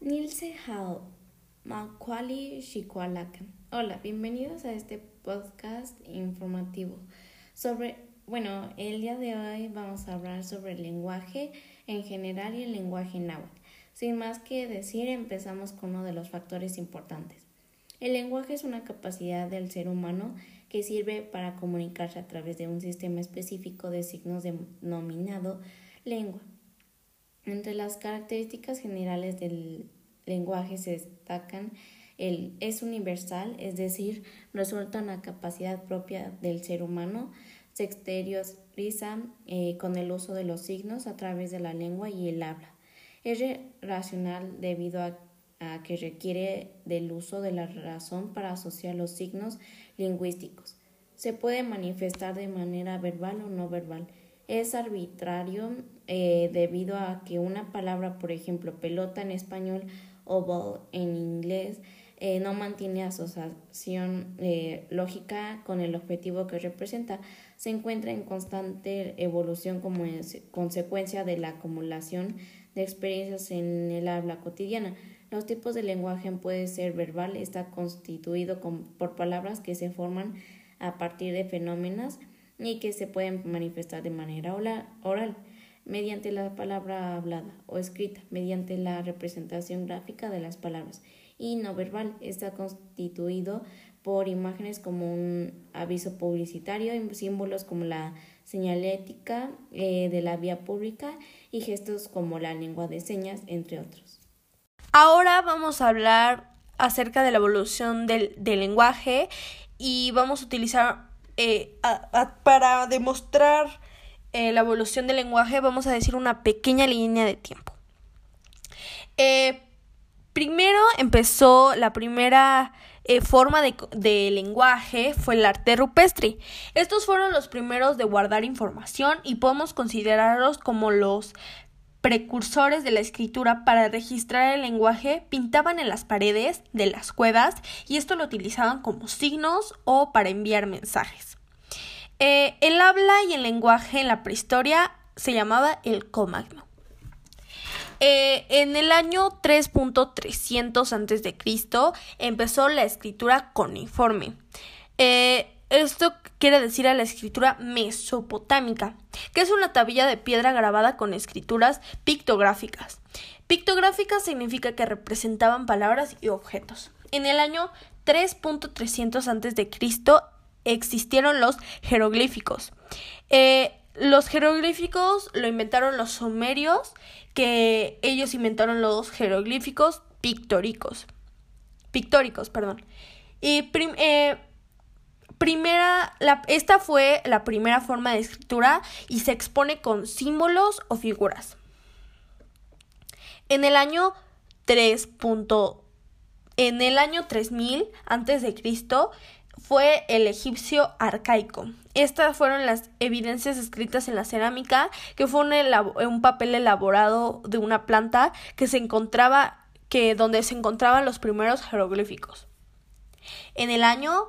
Nilse Hao, Makwali Shikwalakan. Hola, bienvenidos a este podcast informativo sobre, bueno, el día de hoy vamos a hablar sobre el lenguaje en general y el lenguaje náhuatl. Sin más que decir, empezamos con uno de los factores importantes. El lenguaje es una capacidad del ser humano que sirve para comunicarse a través de un sistema específico de signos denominado lengua. Entre las características generales del lenguaje se destacan el es universal, es decir, resulta una capacidad propia del ser humano, se exterioriza eh, con el uso de los signos a través de la lengua y el habla. Es racional debido a, a que requiere del uso de la razón para asociar los signos lingüísticos. Se puede manifestar de manera verbal o no verbal es arbitrario eh, debido a que una palabra, por ejemplo, pelota en español o ball en inglés, eh, no mantiene asociación eh, lógica con el objetivo que representa, se encuentra en constante evolución como consecuencia de la acumulación de experiencias en el habla cotidiana. Los tipos de lenguaje pueden ser verbal, está constituido por palabras que se forman a partir de fenómenos y que se pueden manifestar de manera oral, mediante la palabra hablada o escrita, mediante la representación gráfica de las palabras, y no verbal. Está constituido por imágenes como un aviso publicitario, símbolos como la señalética eh, de la vía pública y gestos como la lengua de señas, entre otros. Ahora vamos a hablar acerca de la evolución del, del lenguaje y vamos a utilizar eh, para demostrar eh, la evolución del lenguaje, vamos a decir una pequeña línea de tiempo. Eh, primero empezó la primera forma de, de, lenguaje fue el arte rupestre. Estos fueron los primeros de guardar información y podemos considerarlos como los precursores de la escritura para registrar el lenguaje pintaban en las paredes de las cuevas y esto lo utilizaban como signos o para enviar mensajes. Eh, el habla y el lenguaje en la prehistoria se llamaba el comagno. Eh, en el año 3.300 a.C. empezó la escritura cuneiforme. Eh, esto quiere decir a la escritura mesopotámica, que es una tabilla de piedra grabada con escrituras pictográficas. Pictográficas significa que representaban palabras y objetos. En el año 3.300 a.C. existieron los jeroglíficos. Eh, los jeroglíficos lo inventaron los sumerios, que ellos inventaron los jeroglíficos pictóricos. Pictóricos, perdón. Y eh, primera, esta fue la primera forma de escritura y se expone con símbolos o figuras. En el año 3. en el año 3000 antes de fue el egipcio arcaico. Estas fueron las evidencias escritas en la cerámica, que fue un, un papel elaborado de una planta que se encontraba que donde se encontraban los primeros jeroglíficos. En el año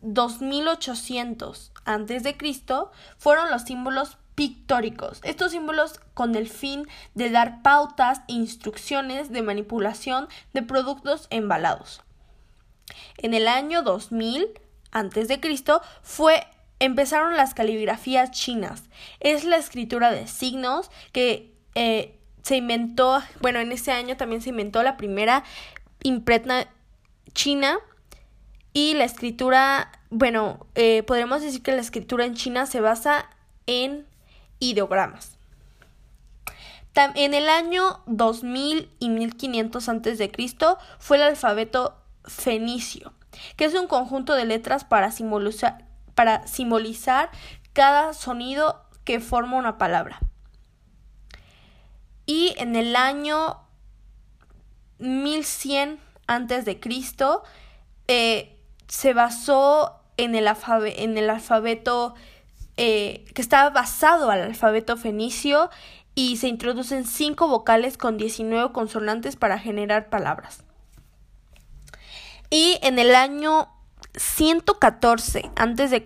2800 eh, antes de Cristo fueron los símbolos pictóricos. Estos símbolos con el fin de dar pautas e instrucciones de manipulación de productos embalados. En el año 2000 antes de Cristo fue empezaron las caligrafías chinas. Es la escritura de signos que eh, se inventó, bueno, en ese año también se inventó la primera imprenta china y la escritura, bueno, eh, podemos decir que la escritura en China se basa en ideogramas. En el año 2000 y 1500 a.C. fue el alfabeto fenicio, que es un conjunto de letras para simbolizar, para simbolizar cada sonido que forma una palabra. Y en el año 1100 antes de Cristo eh, se basó en el, en el alfabeto eh, que estaba basado al alfabeto fenicio y se introducen cinco vocales con 19 consonantes para generar palabras. Y en el año 114 a.C.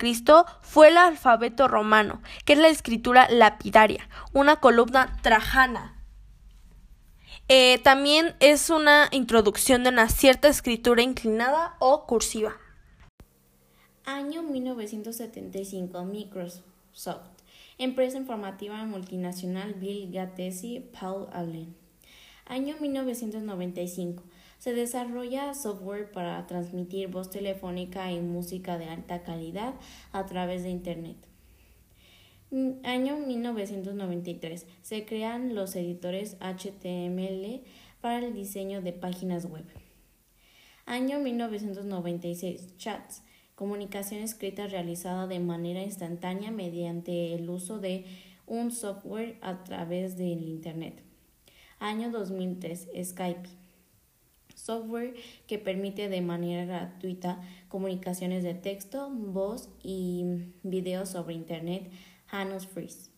fue el alfabeto romano, que es la escritura lapidaria, una columna trajana. Eh, también es una introducción de una cierta escritura inclinada o cursiva. Año 1975. Microsoft. Empresa informativa multinacional Bill Gates y Paul Allen. Año 1995. Se desarrolla software para transmitir voz telefónica y música de alta calidad a través de Internet. Mm, año 1993. Se crean los editores HTML para el diseño de páginas web. Año 1996. Chats. Comunicación escrita realizada de manera instantánea mediante el uso de un software a través del Internet. Año 2003. Skype. Software que permite de manera gratuita comunicaciones de texto, voz y video sobre Internet Hannos Freeze.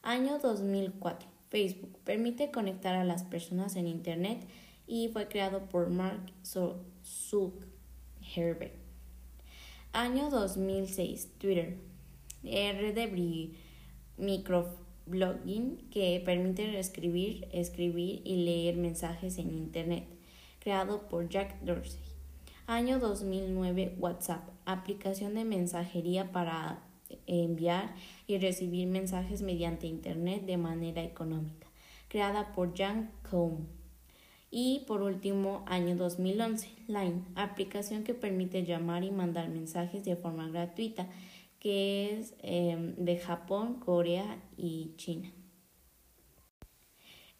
Año 2004. Facebook permite conectar a las personas en Internet y fue creado por Mark Zuckerberg. Año 2006. Twitter. red de microblogging que permite escribir, escribir y leer mensajes en Internet, creado por Jack Dorsey. Año 2009. WhatsApp. Aplicación de mensajería para enviar y recibir mensajes mediante Internet de manera económica, creada por Jan Koum. Y por último, año 2011, Line, aplicación que permite llamar y mandar mensajes de forma gratuita, que es em, de Japón, Corea y China.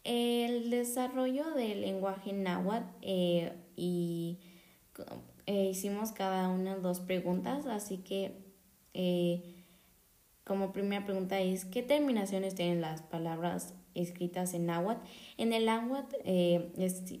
El desarrollo del lenguaje náhuatl eh, y eh, hicimos cada una dos preguntas, así que eh, como primera pregunta es, ¿qué terminaciones tienen las palabras escritas en náhuatl? En el náhuatl eh,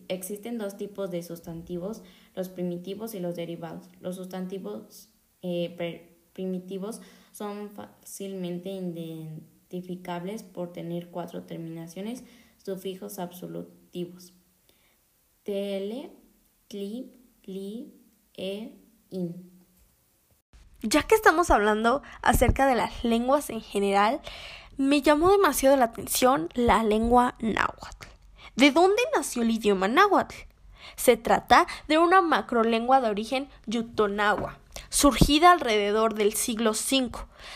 existen dos tipos de sustantivos, los primitivos y los derivados. Los sustantivos eh, primitivos son fácilmente identificables por tener cuatro terminaciones, sufijos absolutivos. TL, cli, li, e, in. Ya que estamos hablando acerca de las lenguas en general, me llamó demasiado la atención la lengua náhuatl. ¿De dónde nació el idioma náhuatl? Se trata de una macrolengua de origen yutonagua, surgida alrededor del siglo V.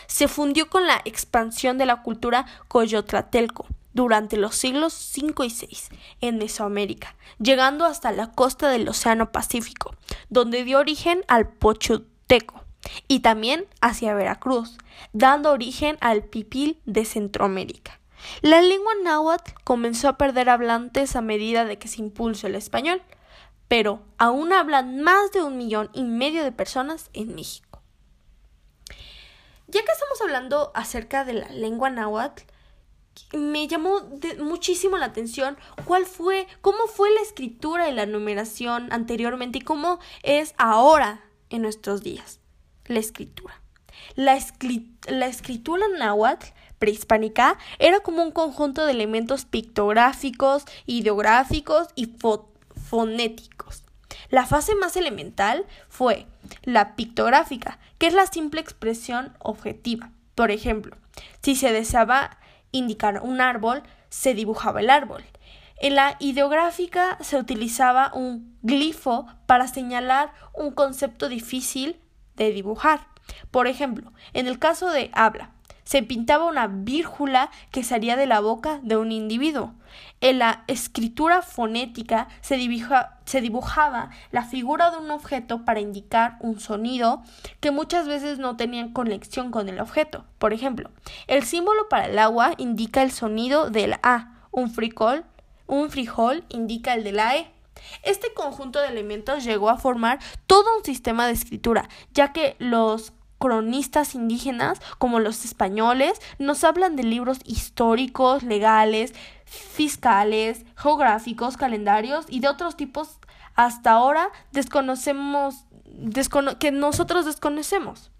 Se fundió con la expansión de la cultura coyotlatelco durante los siglos V y VI en Mesoamérica, llegando hasta la costa del Océano Pacífico, donde dio origen al pochuteco y también hacia Veracruz, dando origen al pipil de Centroamérica. La lengua náhuatl comenzó a perder hablantes a medida de que se impulsó el español, pero aún hablan más de un millón y medio de personas en México. Ya que estamos hablando acerca de la lengua náhuatl, me llamó muchísimo la atención cuál fue, cómo fue la escritura y la numeración anteriormente y cómo es ahora en nuestros días la escritura. La, escritura náhuatl prehispánica era como un conjunto de elementos pictográficos, ideográficos y fonéticos. La fase más elemental fue la pictográfica, que es la simple expresión objetiva. Por ejemplo, si se deseaba indicar un árbol, se dibujaba el árbol. En la ideográfica se utilizaba un glifo para señalar un concepto difícil de dibujar. Por ejemplo, en el caso de habla, se pintaba una vírgula que salía de la boca de un individuo. En la escritura fonética se, se, dibujaba la figura de un objeto para indicar un sonido que muchas veces no tenían conexión con el objeto. Por ejemplo, el símbolo para el agua indica el sonido del A, un frijol, un frijol indica el de la E. Este conjunto de elementos llegó a formar todo un sistema de escritura, ya que los cronistas indígenas, como los españoles, nos hablan de libros históricos, legales, fiscales, geográficos, calendarios y de otros tipos hasta ahora desconocemos que nosotros desconocemos.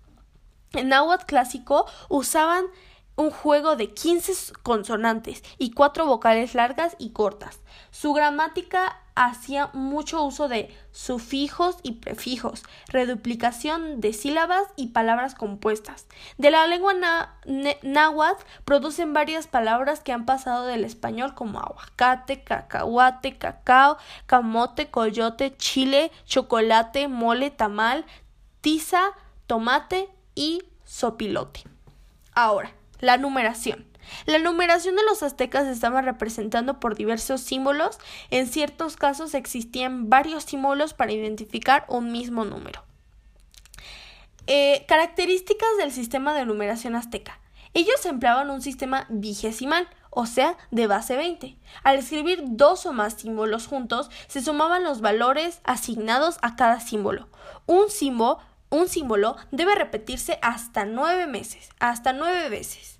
En náhuatl clásico usaban un juego de 15 consonantes y cuatro vocales largas y cortas. Su gramática hacía mucho uso de sufijos y prefijos, reduplicación de sílabas y palabras compuestas. De la lengua náhuatl producen varias palabras que han pasado del español como aguacate, cacahuate, cacao, camote, coyote, chile, chocolate, mole, tamal, tiza, tomate y sopilote. Ahora, la numeración. La numeración de los aztecas estaba representando por diversos símbolos. En ciertos casos existían varios símbolos para identificar un mismo número. Eh, características del sistema de numeración azteca. Ellos empleaban un sistema vigesimal, o sea, de base 20. Al escribir dos o más símbolos juntos, se sumaban los valores asignados a cada símbolo. Un símbolo, debe repetirse hasta nueve meses, hasta nueve veces.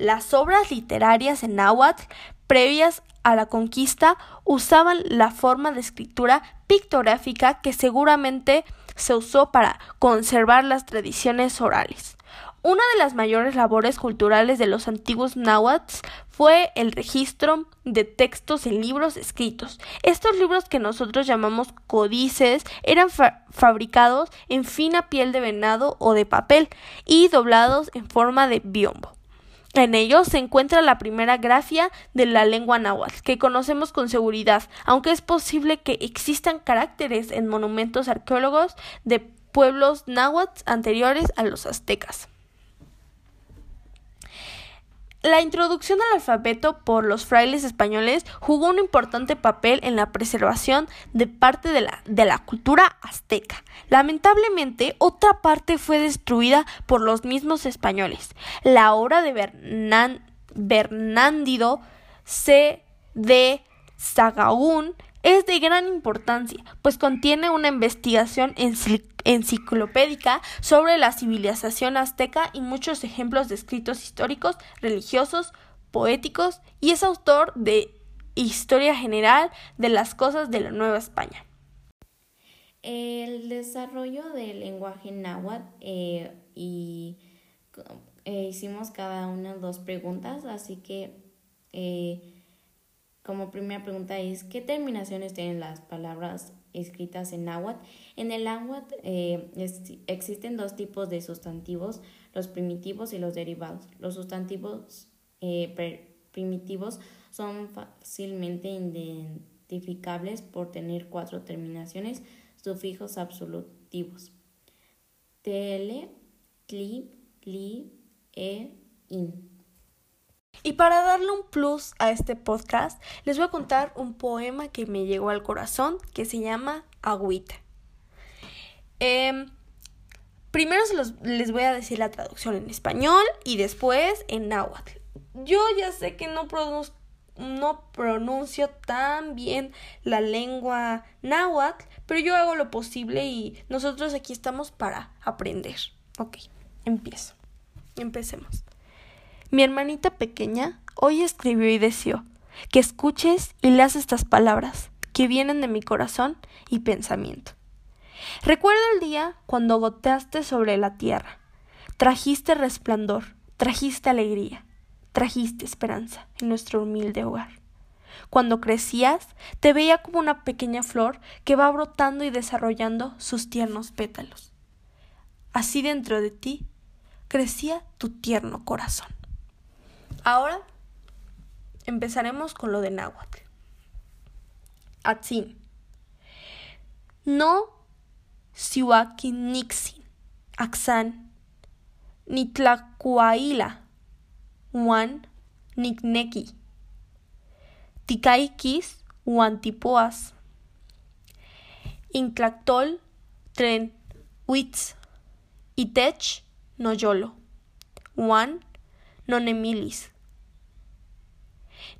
Las obras literarias en náhuatl previas a la conquista usaban la forma de escritura pictográfica que seguramente se usó para conservar las tradiciones orales. Una de las mayores labores culturales de los antiguos náhuatl fue el registro de textos en libros escritos. Estos libros que nosotros llamamos códices eran fabricados en fina piel de venado o de papel y doblados en forma de biombo. En ellos se encuentra la primera grafía de la lengua náhuatl, que conocemos con seguridad, aunque es posible que existan caracteres en monumentos arqueólogos de pueblos náhuatl anteriores a los aztecas. La introducción del alfabeto por los frailes españoles jugó un importante papel en la preservación de parte de la, de la cultura azteca. Lamentablemente, otra parte fue destruida por los mismos españoles. La obra de Bernándido C. de Sagaún es de gran importancia, pues contiene una investigación enciclopédica sobre la civilización azteca y muchos ejemplos de escritos históricos, religiosos, poéticos, y es autor de Historia General de las Cosas de la Nueva España. El desarrollo del lenguaje náhuatl eh, y eh, hicimos cada una dos preguntas, así que eh, como primera pregunta es, ¿qué terminaciones tienen las palabras escritas en náhuatl? En el náhuatl eh, existen dos tipos de sustantivos, los primitivos y los derivados. Los sustantivos eh, primitivos son fácilmente identificables por tener cuatro terminaciones, sufijos absolutivos. Tele, tli, li, e, in. Y para darle un plus a este podcast, les voy a contar un poema que me llegó al corazón que se llama Agüita. Em, primero les voy a decir la traducción en español y después en náhuatl. Yo ya sé que no, no pronuncio tan bien la lengua náhuatl, pero yo hago lo posible y nosotros aquí estamos para aprender. Ok, empiezo. Empecemos. Mi hermanita pequeña hoy escribió y deseó que escuches y leas estas palabras que vienen de mi corazón y pensamiento. Recuerda el día cuando goteaste sobre la tierra, trajiste resplandor, trajiste alegría, trajiste esperanza en nuestro humilde hogar. Cuando crecías, te veía como una pequeña flor que va brotando y desarrollando sus tiernos pétalos. Así dentro de ti crecía tu tierno corazón. Ahora empezaremos con lo de náhuatl. Atzin. No Nixin, Axan, Nitlacuaila, Juan, Nicnequi, Ticaikis, Tipoas, Inclactol, Tren, Witz, Itech, Noyolo, Juan, Nonemilis,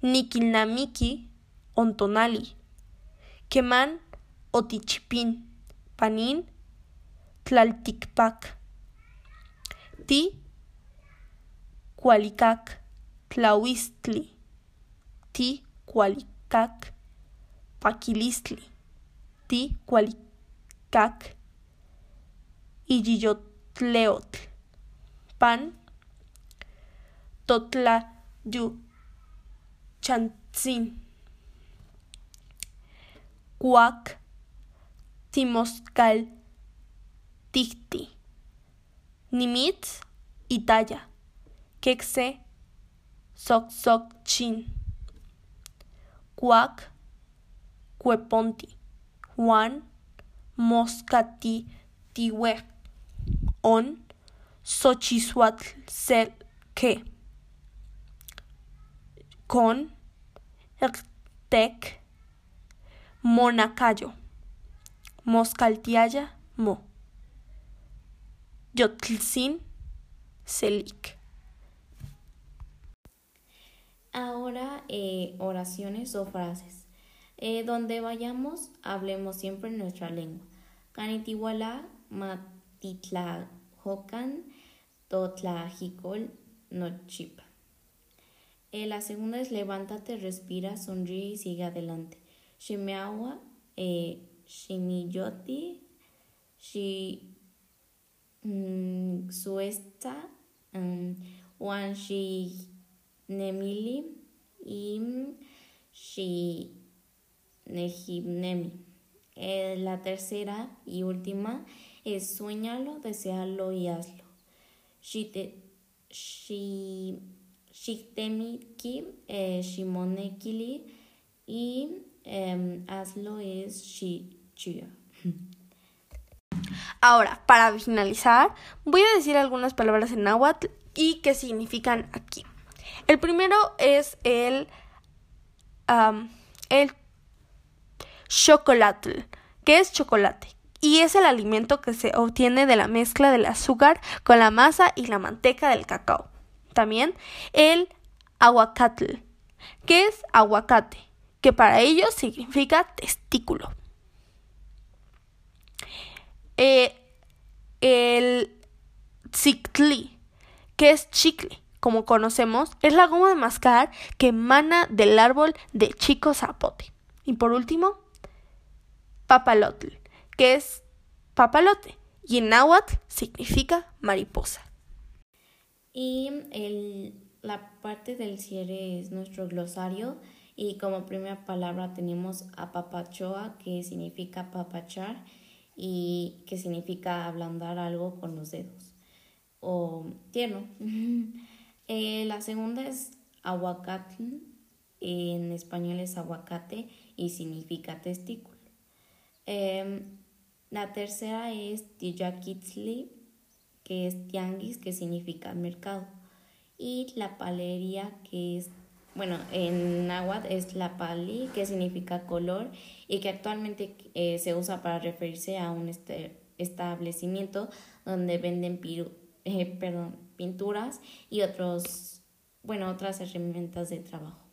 Nikilnamiki, Ontonali, Keman, Otichipin, Panin, Tlaltikpak, Ti, Cualicac, Tlahuistli, Ti, Cualicac, Paquilistli, Ti, Cualicac, Iyiyotleotl, Pan, Chantzin Cuac Timoscal Ticti Nimitz Itaya Quexe Soc Soc Chin Cuac Cueponti Juan Moscati Tiwe On Xochisuatl que con Tec Monacayo Moscaltiaya Mo Yotlsin Selic Ahora eh, oraciones o frases. Eh, donde vayamos, hablemos siempre en nuestra lengua. Canitihuala, Matitlajocan, Totlajicol, Nochipa. Eh, la segunda es levántate, respira, sonríe y sigue adelante. Shimeawa, eh, Shimiyoti, Shi mm, Suesta, um, Wan Shi Nemili y Shi Nejibnemi. Eh, la tercera y última es sueñalo, desealo y hazlo. Shite, shi, Shiktemiki, eh, Shimonekili y eh, hazlo es Shichia. Ahora, para finalizar, voy a decir algunas palabras en náhuatl y qué significan aquí. El primero es el, um, el chocolate, que es chocolate, y es el alimento que se obtiene de la mezcla del azúcar con la masa y la manteca del cacao. También el aguacatl, que es aguacate, que para ellos significa testículo. Eh, el tzictli, que es chicle, como conocemos, es la goma de mascar que emana del árbol de chico zapote. Y por último, papalotl, que es papalote, y en náhuatl significa mariposa. Y el, la parte del cierre es nuestro glosario y como primera palabra tenemos apapachoa, que significa papachar y que significa ablandar algo con los dedos o tierno. Eh, la segunda es aguacatl, en español es aguacate y significa testículo. Em, la tercera es tiyakitzli, que es tianguis, que significa mercado. Y la palería, que es, bueno, en náhuatl es la pali, que significa color y que actualmente eh, se usa para referirse a un este, establecimiento donde venden eh, pinturas y otros, bueno, otras herramientas de trabajo.